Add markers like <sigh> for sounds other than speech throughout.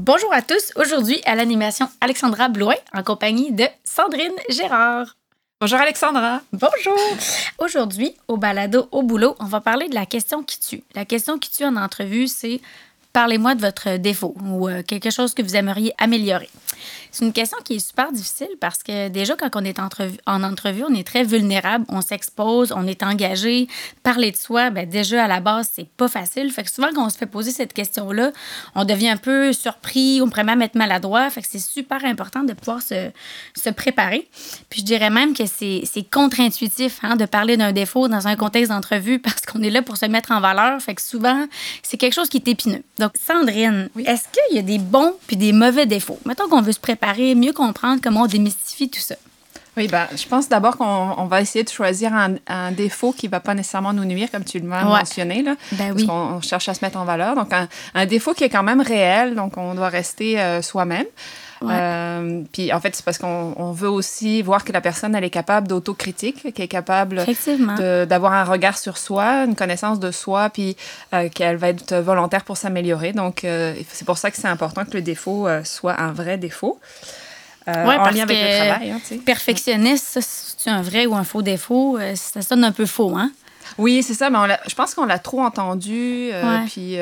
Bonjour à tous. Aujourd'hui, à l'animation Alexandra Blouin en compagnie de Sandrine Gérard. Bonjour Alexandra. Bonjour. Aujourd'hui, au balado au boulot, on va parler de la question qui tue. La question qui tue en entrevue, c'est parlez-moi de votre défaut ou euh, quelque chose que vous aimeriez améliorer. C'est une question qui est super difficile parce que déjà, quand on est en entrevue, on est très vulnérable, on s'expose, on est engagé. Parler de soi, ben déjà, à la base, c'est pas facile. Fait que souvent, quand on se fait poser cette question-là, on devient un peu surpris, on pourrait même être maladroit. Fait que c'est super important de pouvoir se, se, préparer. Puis je dirais même que c'est contre-intuitif hein, de parler d'un défaut dans un contexte d'entrevue parce qu'on est là pour se mettre en valeur. Fait que souvent, c'est quelque chose qui est épineux. Donc, Sandrine, est-ce qu'il y a des bons puis des mauvais défauts? Mettons qu'on veut se préparer, mieux comprendre comment on démystifie tout ça. Oui, ben, je pense d'abord qu'on va essayer de choisir un, défaut qui ne va pas nécessairement nous nuire, comme tu l'as mentionné, là, ben parce qu'on cherche à se mettre en valeur. Donc, un, défaut qui est quand même réel, donc on doit rester euh, soi-même. Euh, puis en fait, c'est parce qu'on veut aussi voir que la personne, elle est capable d'autocritique, qu'elle est capable d'avoir un regard sur soi, une connaissance de soi, puis euh, qu'elle va être volontaire pour s'améliorer. Donc, c'est pour ça que c'est important que le défaut soit un vrai défaut. Euh, ouais, en lien avec le travail. Hein, perfectionniste, c'est un vrai ou un faux défaut? Euh, ça sonne un peu faux, hein? Oui, c'est ça, mais je pense qu'on l'a trop entendu. Euh, puis,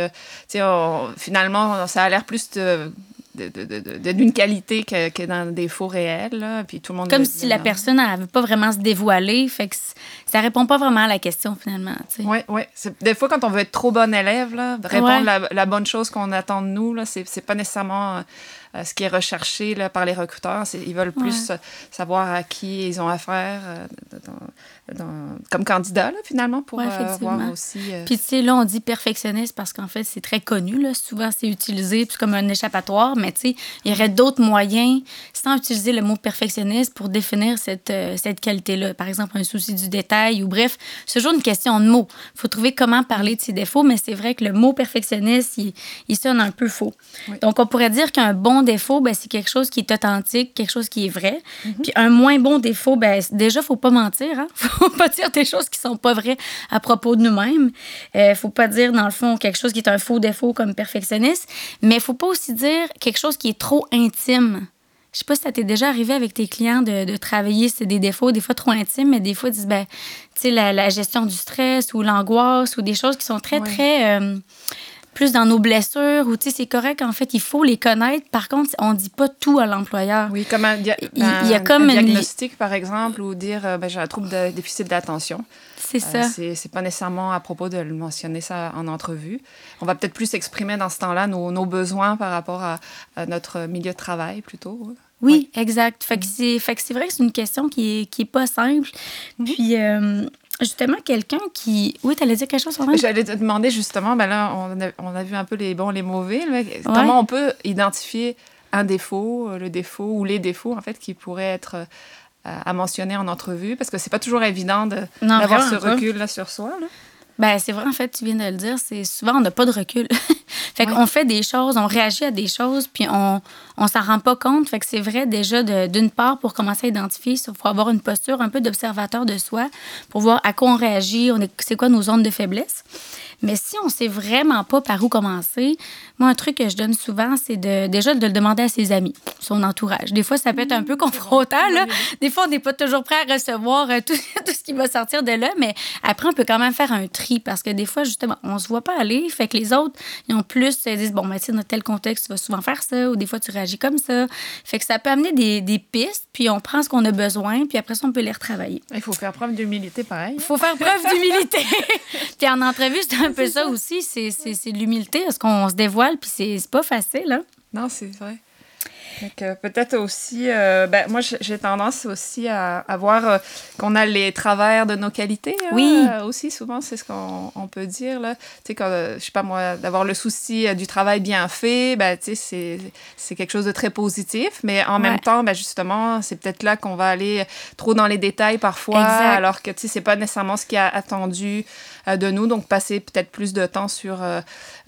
finalement, ça a l'air plus de d'une qualité que, que, dans des faux réels. Là, puis tout le monde Comme si la personne n'avait pas vraiment se dévoiler. Fait que ça répond pas vraiment à la question, finalement. Oui, oui. Des fois, quand on veut être trop bon élève, là, répondre la, la, bonne chose qu'on attend de nous, c'est pas nécessairement euh, ce qui est recherché là, par les recruteurs. Ils veulent plus savoir à qui ils ont affaire. Euh, comme candidat, là, finalement, pour euh, voir aussi. Puis, tu sais, là, on dit perfectionniste parce qu'en fait, c'est très connu. Là. Souvent, c'est utilisé comme un échappatoire, mais tu sais, il y aurait d'autres moyens sans utiliser le mot perfectionniste pour définir cette, cette qualité-là. Par exemple, un souci du détail ou bref, c'est toujours une question de mots. Il faut trouver comment parler de ses défauts, mais c'est vrai que le mot perfectionniste, il, il sonne un peu faux. Donc, on pourrait dire qu'un bon défaut, ben, c'est quelque chose qui est authentique, quelque chose qui est vrai. Mm-hmm. Puis, un moins bon défaut, ben, déjà, il ne faut pas mentir. Hein? <laughs> faut pas dire des choses qui sont pas vraies à propos de nous-mêmes. Il euh, faut pas dire, dans le fond, quelque chose qui est un faux défaut comme perfectionniste. Mais il faut pas aussi dire quelque chose qui est trop intime. Je sais pas si ça t'est déjà arrivé avec tes clients de, de travailler c'est des défauts, des fois trop intimes, mais des fois, ils disent, ben, tu sais, la, la, gestion du stress ou l'angoisse ou des choses qui sont très, très. Euh, plus dans nos blessures ou tu sais c'est correct en fait il faut les connaître. Par contre on dit pas tout à l'employeur. Oui comme un, il, y a comme un diagnostic par exemple ou dire euh, ben, j'ai un trouble de déficit d'attention. C'est ça. euh, c'est pas nécessairement à propos de le mentionner ça en entrevue. On va peut-être plus exprimer dans ce temps-là nos, nos, besoins par rapport à, notre milieu de travail plutôt oui, exact. Fait que c'est vrai que c'est une question qui est, qui est pas simple. Mm-hmm. Puis, euh, justement quelqu'un qui. Oui, tu allais dire quelque chose sur J'allais te demander justement, ben là, on a, on a, vu un peu les bons, les mauvais. Comment on peut identifier un défaut, euh, le défaut ou les défauts, en fait, qui pourraient être euh, à mentionner en entrevue? Parce que c'est pas toujours évident d'avoir ce recul là sur soi. Là. Ben, c'est vrai, en fait, tu viens de le dire, c'est souvent, on n'a pas de recul. <laughs> fait qu'on fait des choses, on réagit à des choses, puis on, on s'en rend pas compte. Fait que c'est vrai, déjà, d'une part, pour commencer à identifier, il faut avoir une posture un peu d'observateur de soi, pour voir à quoi on réagit, on c'est quoi nos zones de faiblesse. Mais si on sait vraiment pas par où commencer, moi, un truc que je donne souvent, c'est de, déjà de le demander à ses amis, son entourage. Des fois, ça peut être un peu confrontant. Là. Des fois, on n'est pas toujours prêt à recevoir euh, <laughs> tout, tout, ce qui va sortir de là, mais après, on peut quand même faire un tri parce que des fois, justement, on se voit pas aller. Fait que les autres, ils ont plus, ils disent, bon, mais tu dans tel contexte, tu vas souvent faire ça, ou des fois, tu réagis comme ça. Fait que ça peut amener des, des pistes, puis on prend ce qu'on a besoin, puis après ça, on peut les retravailler. Il faut faire preuve d'humilité, pareil. Il faut faire preuve d'humilité. <laughs> puis en entrevue, c'est un peu ça aussi, c'est l'humilité, parce qu'on se dévoile, puis c'est pas facile. Hein? Non, c'est vrai. Peut-être aussi, euh, ben, moi j'ai tendance aussi à, à voir euh, qu'on a les travers de nos qualités. Hein, oui. aussi, souvent, c'est ce qu'on peut dire. Là. Tu sais, quand, je sais pas moi, d'avoir le souci du travail bien fait, ben, tu sais, c'est quelque chose de très positif. Mais en même temps, ben, justement, c'est peut-être là qu'on va aller trop dans les détails parfois, alors que, tu sais, c'est pas nécessairement ce qui a attendu de nous. Donc, passer peut-être plus de temps sur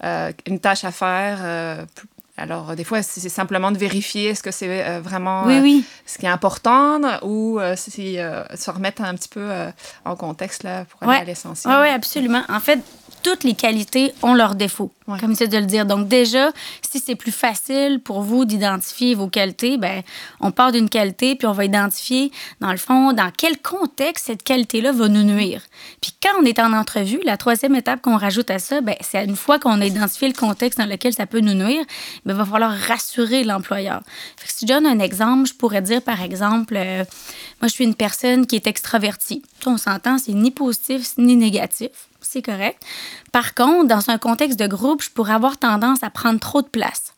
une tâche à faire alors, des fois, c'est simplement de vérifier est-ce que c'est euh, vraiment euh, ce qui est important ou euh, si, se remettre un petit peu en contexte là, pour aller à l'essentiel. Oui, absolument. En fait, toutes les qualités ont leurs défauts, comme c'est de le dire. Donc déjà, si c'est plus facile pour vous d'identifier vos qualités, ben on part d'une qualité puis on va identifier dans le fond dans quel contexte cette qualité-là va nous nuire. Puis quand on est en entrevue, la troisième étape qu'on rajoute à ça, ben c'est une fois qu'on a identifié le contexte dans lequel ça peut nous nuire, ben, va falloir rassurer l'employeur. Si je donne un exemple, je pourrais dire par exemple, euh, moi je suis une personne qui est extravertie. On s'entend, c'est ni positif ni négatif c'est correct. Par contre, dans un contexte de groupe, je pourrais avoir tendance à prendre trop de place.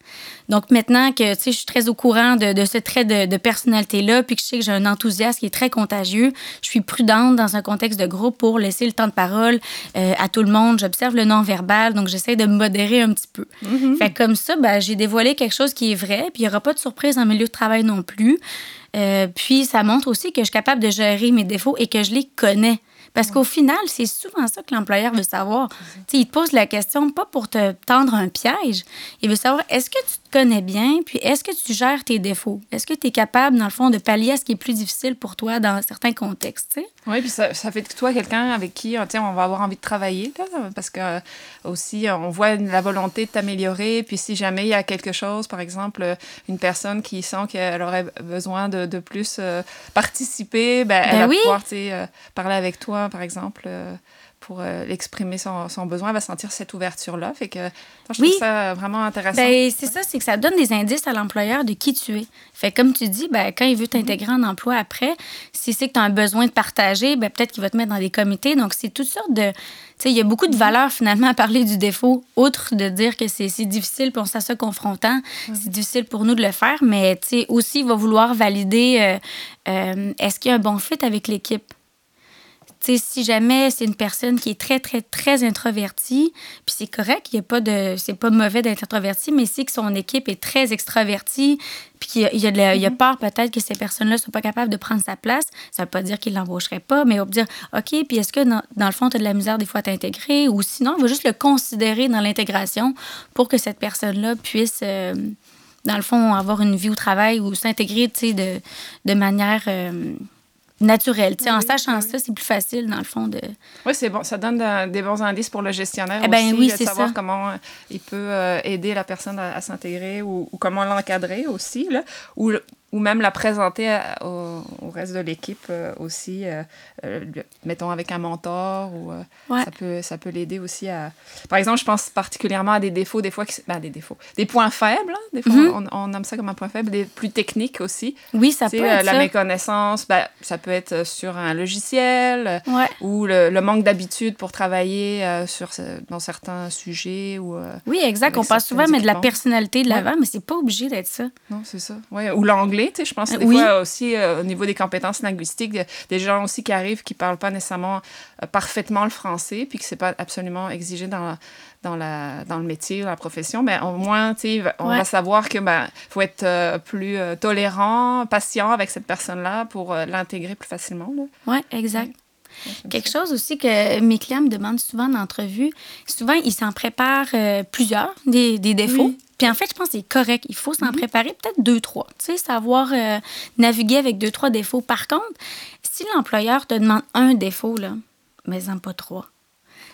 Donc maintenant que je suis très au courant de, ce trait de, personnalité-là, puis que je sais que j'ai un enthousiasme qui est très contagieux, je suis prudente dans un contexte de groupe pour laisser le temps de parole euh, à tout le monde. J'observe le non-verbal, donc j'essaie de me modérer un petit peu. Mm-hmm. Fait comme ça, ben, j'ai dévoilé quelque chose qui est vrai, puis il n'y aura pas de surprise en milieu de travail non plus. Euh, puis ça montre aussi que je suis capable de gérer mes défauts et que je les connais. Parce qu'au final, c'est souvent ça que l'employeur veut savoir. il te pose la question pas pour te tendre un piège. Il veut savoir est-ce que tu connais bien, puis est-ce que tu gères tes défauts? Est-ce que tu es capable, dans le fond, de pallier à ce qui est plus difficile pour toi dans certains contextes? Oui, puis ça, ça, fait de toi quelqu'un avec qui on va avoir envie de travailler, parce que euh, aussi, on voit la volonté de t'améliorer. Puis si jamais il y a quelque chose, par exemple, une personne qui sent qu'elle aurait besoin de, de plus euh, participer, ben, elle ben va pouvoir euh, parler avec toi par exemple, euh, pour euh, exprimer son, son, besoin, elle va sentir cette ouverture-là. Fait que je trouve ça vraiment intéressant. Ben, c'est ça, c'est que ça donne des indices à l'employeur de qui tu es. Fait comme tu dis, ben, quand il veut t'intégrer en emploi après, si c'est que tu as un besoin de partager, ben, peut-être qu'il va te mettre dans des comités. Donc, c'est toutes sortes de. Tu sais, il y a beaucoup de valeurs finalement à parler du défaut, outre de dire que c'est difficile, puis on ça confrontant. C'est difficile pour nous de le faire, mais tu sais, aussi, il va vouloir valider euh, est-ce qu'il y a un bon fit avec l'équipe? Si jamais c'est une personne qui est très, très, très introvertie, puis c'est correct, il y a pas de, c'est pas mauvais d'être introverti, mais si que son équipe est très extravertie, puis qu'il y a, y y mm-hmm. peur peut-être que ces personnes-là ne sont pas capables de prendre sa place, ça veut pas dire qu'il l'embaucherait pas, mais on peut dire, OK, puis est-ce que dans, le fond, tu as de la misère des fois à t'intégrer, ou sinon, on va juste le considérer dans l'intégration pour que cette personne-là puisse... Euh, dans le fond, avoir une vie au travail ou s'intégrer, de, de manière... Euh, naturel. en sachant ça, c'est plus facile, dans le fond, de... Oui, c'est bon. Ça donne des bons indices pour le gestionnaire eh ben, aussi, de savoir comment euh, il peut euh, aider la personne à, s'intégrer ou, comment l'encadrer aussi, là, ou, ou même la présenter au, reste de l'équipe euh, aussi, euh, euh, mettons avec un mentor, ou ça peut, ça peut l'aider aussi à... Par exemple, je pense particulièrement à des défauts, des fois, qui... Ben, des défauts, des points faibles, hein, des fois, mm-hmm. on, on, aime ça comme un point faible, des plus techniques aussi. Oui, ça peut être La méconnaissance, ben, ça peut être sur un logiciel, ou le, manque d'habitude pour travailler sur, dans certains sujets. Ou, oui, exact, on passe souvent mais de la personnalité de l'avant, mais c'est pas obligé d'être ça. Non, c'est ça. Ouais. Ou l'anglais je pense des fois aussi euh, au niveau des compétences linguistiques, des gens aussi qui arrivent qui parlent pas nécessairement euh, parfaitement le français, puis que c'est pas absolument exigé dans dans, la, dans le métier, la profession, mais au moins, on va savoir que ben, faut être euh, plus tolérant, patient avec cette personne-là pour l'intégrer plus facilement. Oui, exact. Quelque chose aussi que mes clients me demandent souvent en entrevue, souvent ils s'en préparent plusieurs, des, des défauts. Puis en fait, je pense que c'est correct. Il faut s'en mhm. préparer peut-être deux, trois. Tu sais, savoir euh, naviguer avec deux, trois défauts. Par contre, si l'employeur te demande un défaut, là, mais en pas trois.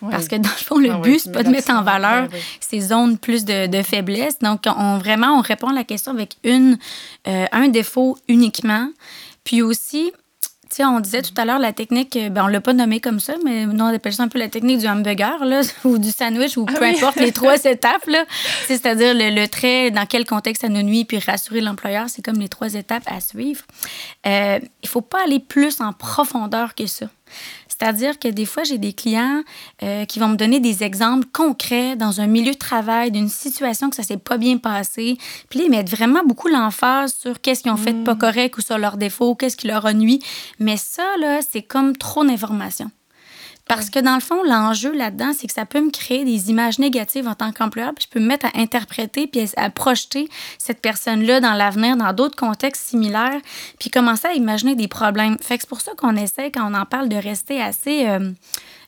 Parce que dans le fond, le ah but, c'est pas de mettre en valeur ces zones plus de, faiblesse. Donc, on, vraiment, on répond à la question avec une, euh, un défaut uniquement. Puis aussi, on disait tout à l'heure la technique, euh, ben, on l'a pas nommé comme ça, mais nous, on appelle ça un peu la technique du hamburger, là, <laughs> ou du sandwich, ou ah peu importe les trois <laughs> étapes. Là. C'est-à-dire le, trait, dans quel contexte ça nous nuit, puis rassurer l'employeur, c'est comme les trois étapes à suivre. Euh, il faut pas aller plus en profondeur que ça. C'est-à-dire que des fois, j'ai des clients euh, qui vont me donner des exemples concrets dans un milieu de travail, d'une situation que ça s'est pas bien passé. Puis ils mettent vraiment beaucoup l'emphase sur qu'est-ce qu'ils ont fait de pas mm. correct ou sur leurs défauts, qu'est-ce qui leur a nuit. Mais ça, là, c'est comme trop d'informations. Parce que dans le fond, l'enjeu là-dedans, c'est que ça peut me créer des images négatives en tant qu'employeur, puis je peux me mettre à interpréter puis à projeter cette personne-là dans l'avenir, dans d'autres contextes similaires, puis commencer à imaginer des problèmes. Fait que c'est pour ça qu'on essaie, quand on en parle, de rester assez euh,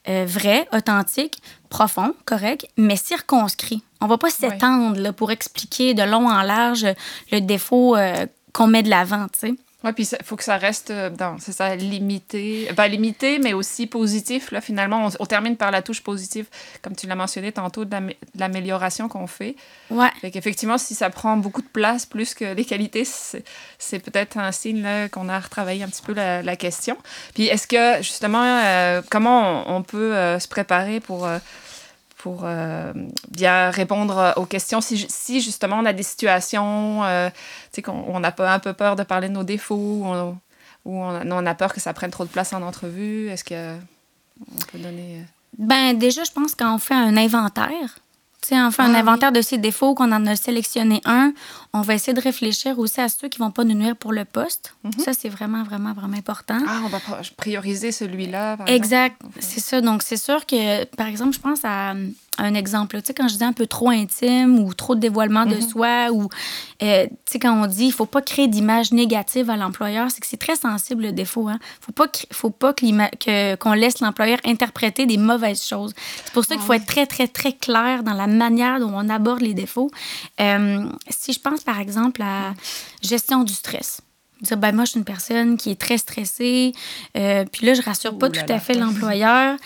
euh, vrai, authentique, profond, correct, mais circonscrit. On va pas s'étendre pour expliquer de long en large le défaut euh, qu'on met de l'avant, tu sais. Oui, puis il faut que ça reste euh, dans, c'est ça, limité. Pas limité, mais aussi positif. Là, finalement, on, termine par la touche positive, comme tu l'as mentionné tantôt, de l'amélioration qu'on fait. Ouais. Fait qu'effectivement, si ça prend beaucoup de place plus que les qualités, c'est, peut-être un signe là, qu'on a retravaillé un petit peu la, la question. Puis est-ce que, justement, euh, comment on, peut euh, se préparer pour pour euh, bien répondre aux questions. Si, si, justement on a des situations euh, qu'on on a un peu peur de parler de nos défauts ou, on, on, a peur que ça prenne trop de place en entrevue, est-ce qu'on peut donner... Euh, ben déjà, je pense quand on fait un inventaire, sais, on fait un inventaire de ses défauts, qu'on en a sélectionné un. On va essayer de réfléchir aussi à ceux qui vont pas nous nuire pour le poste. Mhm. Ça, c'est vraiment, vraiment, vraiment important. Ah, on va prioriser celui-là. Exact. C'est ça. Donc, c'est sûr que, par exemple, je pense à un exemple. Tu sais, quand je dis un peu trop intime ou trop de dévoilement de mhm. soi, ou, euh, tu sais, quand on dit il faut pas créer d'image négative à l'employeur, c'est que c'est très sensible le défaut. Hein? faut pas, faut pas que, qu'on laisse l'employeur interpréter des mauvaises choses. C'est pour ça qu'il faut être très, très, très clair dans la manière dont on aborde les défauts. Euh, si je pense, par exemple, à gestion du stress dire ben moi je suis une personne qui est très stressée euh, puis là je rassure pas tout à fait l'employeur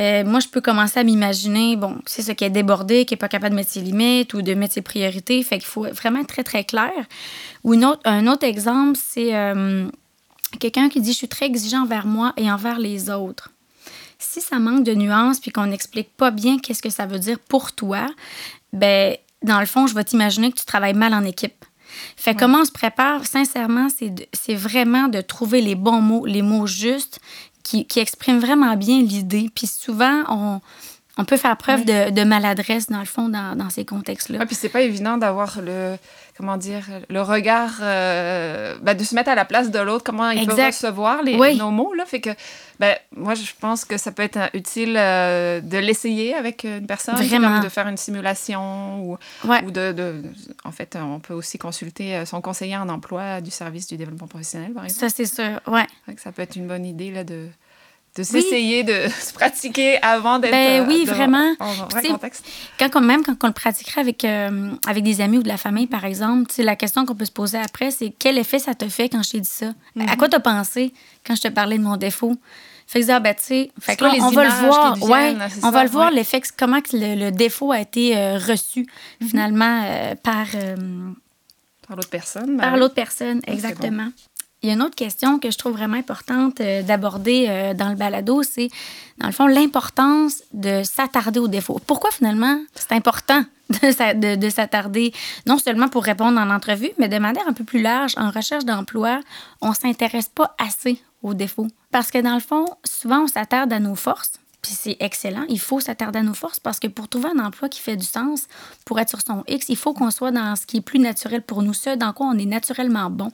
euh, moi, je peux commencer à m'imaginer, bon, c'est ce qui est débordé, qui n'est pas capable de mettre ses limites ou de mettre ses priorités. Fait qu'il faut vraiment être très, très clair. Ou une autre, un autre exemple, c'est euh, quelqu'un qui dit Je suis très exigeant envers moi et envers les autres. Si ça manque de nuances puis qu'on n'explique pas bien qu'est-ce que ça veut dire pour toi, ben dans le fond, je vais t'imaginer que tu travailles mal en équipe. Fait comment on se prépare, sincèrement, c'est vraiment de trouver les bons mots, les mots justes qui, qui exprime vraiment bien l'idée. Puis souvent, on, on peut faire preuve de, de, maladresse, dans le fond, dans, dans ces contextes-là. Oui, puis c'est pas évident d'avoir le, comment dire, le regard, euh, ben, de se mettre à la place de l'autre, comment il peut recevoir les, nos mots, là. Fait que, ben, moi, je pense que ça peut être utile euh, de l'essayer avec une personne. Vraiment. de faire une simulation ou, ou de, de, En fait, on peut aussi consulter euh, son conseiller en emploi du service du développement professionnel, par exemple. Ça, c'est sûr, ouais. Ça peut être une bonne idée, là, de de s'essayer de <laughs> se pratiquer avant d'être ben, oui vraiment en, vrai contexte. quand même quand on le pratiquerait avec avec des amis ou de la famille par exemple la question qu'on peut se poser après c'est quel effet ça te fait quand je t'ai dit ça? À mhm. quoi t'as pensé quand je te parlais de mon défaut? Fait que, ah, ben, tu sais, on va le voir. Ouais, on va le voir, l'effet, comment que le, défaut a été euh, reçu, mhm. finalement, euh, par. Euh, par l'autre personne. Par l'autre personne, exactement. Il y a une autre question que je trouve vraiment importante d'aborder dans le balado, c'est, dans le fond, l'importance de s'attarder aux défauts. Pourquoi, finalement, c'est important <laughs> de, de, s'attarder, non seulement pour répondre en entrevue, mais de manière un peu plus large, en recherche d'emploi, on ne s'intéresse pas assez aux défauts? Parce que dans le fond, souvent, on s'attarde à nos forces, puis c'est excellent. Il faut s'attarder à nos forces parce que pour trouver un emploi qui fait du sens, pour être sur son X, il faut qu'on soit dans ce qui est plus naturel pour nous, ce dans quoi on est naturellement bon.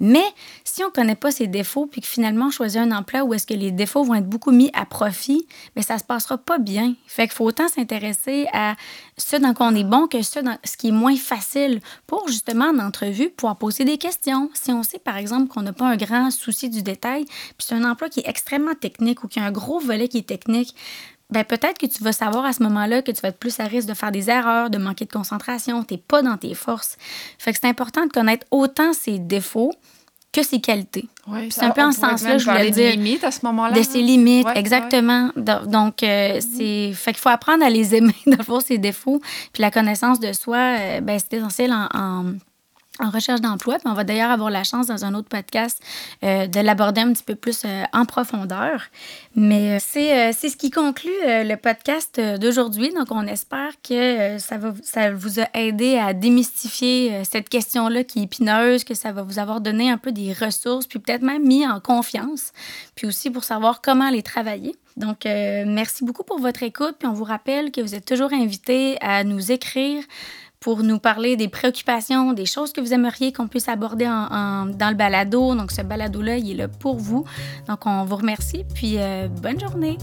Mais si on ne connaît pas ses défauts, puis que finalement on choisit un emploi où est-ce que les défauts vont être beaucoup mis à profit, mais ça se passera pas bien. Fait qu'il faut autant s'intéresser à ce dans quoi on est bon que ce, dans, ce qui est moins facile pour justement en entrevue pouvoir poser des questions. Si on sait par exemple qu'on n'a pas un grand souci du détail, puis c'est un emploi qui est extrêmement technique ou qui a un gros volet qui est technique, ben peut-être que tu vas savoir à ce moment-là que tu vas être plus à risque de faire des erreurs, de manquer de concentration, tu n'es pas dans tes forces. Fait que c'est important de connaître autant ses défauts que ses qualités. c'est un peu en ce sens-là, je voulais dire. Des limites à ce moment-là. De ses limites, exactement. Donc, euh, mm-hmm. c'est. Fait qu'il faut apprendre à les <laughs> aimer, de ses défauts. Puis la connaissance de soi, euh, ben, c'est essentiel en, en recherche d'emploi. On va d'ailleurs avoir la chance dans un autre podcast euh, de l'aborder un petit peu plus euh, en profondeur. Mais c'est, c'est ce qui conclut le podcast d'aujourd'hui. Donc on espère que ça, va, ça vous a aidé à démystifier cette question-là qui est épineuse, que ça va vous avoir donné un peu des ressources, puis peut-être même mis en confiance, puis aussi pour savoir comment les travailler. Donc, merci beaucoup pour votre écoute. Puis on vous rappelle que vous êtes toujours invité à nous écrire pour nous parler des préoccupations, des choses que vous aimeriez qu'on puisse aborder dans le balado. Donc, ce balado-là, il est là pour vous. Donc, on vous remercie, puis euh, bonne journée.